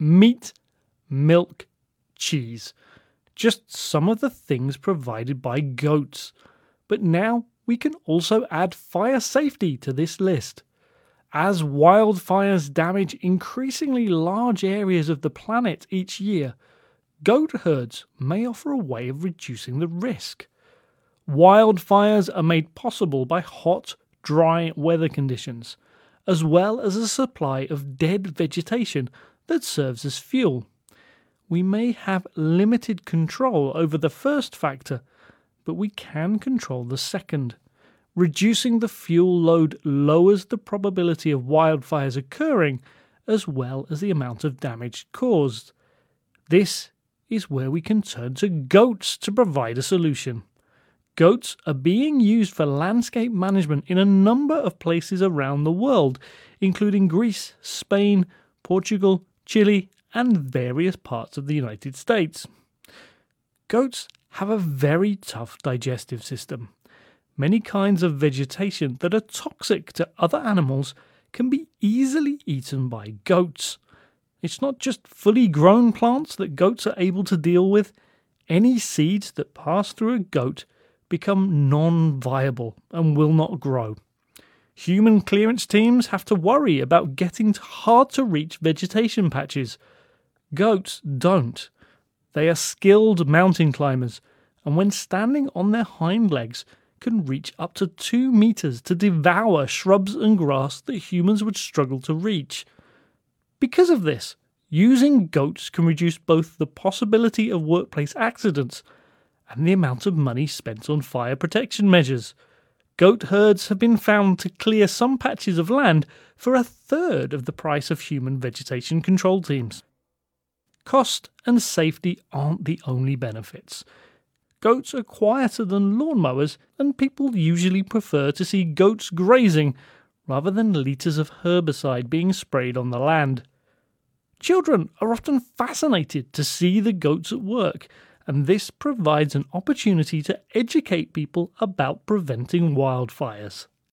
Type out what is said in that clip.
meat, milk, cheese. Just some of the things provided by goats. But now we can also add fire safety to this list. As wildfires damage increasingly large areas of the planet each year, goat herds may offer a way of reducing the risk. Wildfires are made possible by hot, dry weather conditions, as well as a supply of dead vegetation that serves as fuel. We may have limited control over the first factor, but we can control the second. Reducing the fuel load lowers the probability of wildfires occurring as well as the amount of damage caused. This is where we can turn to goats to provide a solution. Goats are being used for landscape management in a number of places around the world, including Greece, Spain, Portugal, Chile, and various parts of the United States. Goats have a very tough digestive system. Many kinds of vegetation that are toxic to other animals can be easily eaten by goats. It's not just fully grown plants that goats are able to deal with. Any seeds that pass through a goat become non viable and will not grow. Human clearance teams have to worry about getting to hard to reach vegetation patches. Goats don't. They are skilled mountain climbers, and when standing on their hind legs, can reach up to two meters to devour shrubs and grass that humans would struggle to reach. Because of this, using goats can reduce both the possibility of workplace accidents and the amount of money spent on fire protection measures. Goat herds have been found to clear some patches of land for a third of the price of human vegetation control teams. Cost and safety aren't the only benefits. Goats are quieter than lawnmowers, and people usually prefer to see goats grazing rather than litres of herbicide being sprayed on the land. Children are often fascinated to see the goats at work and this provides an opportunity to educate people about preventing wildfires.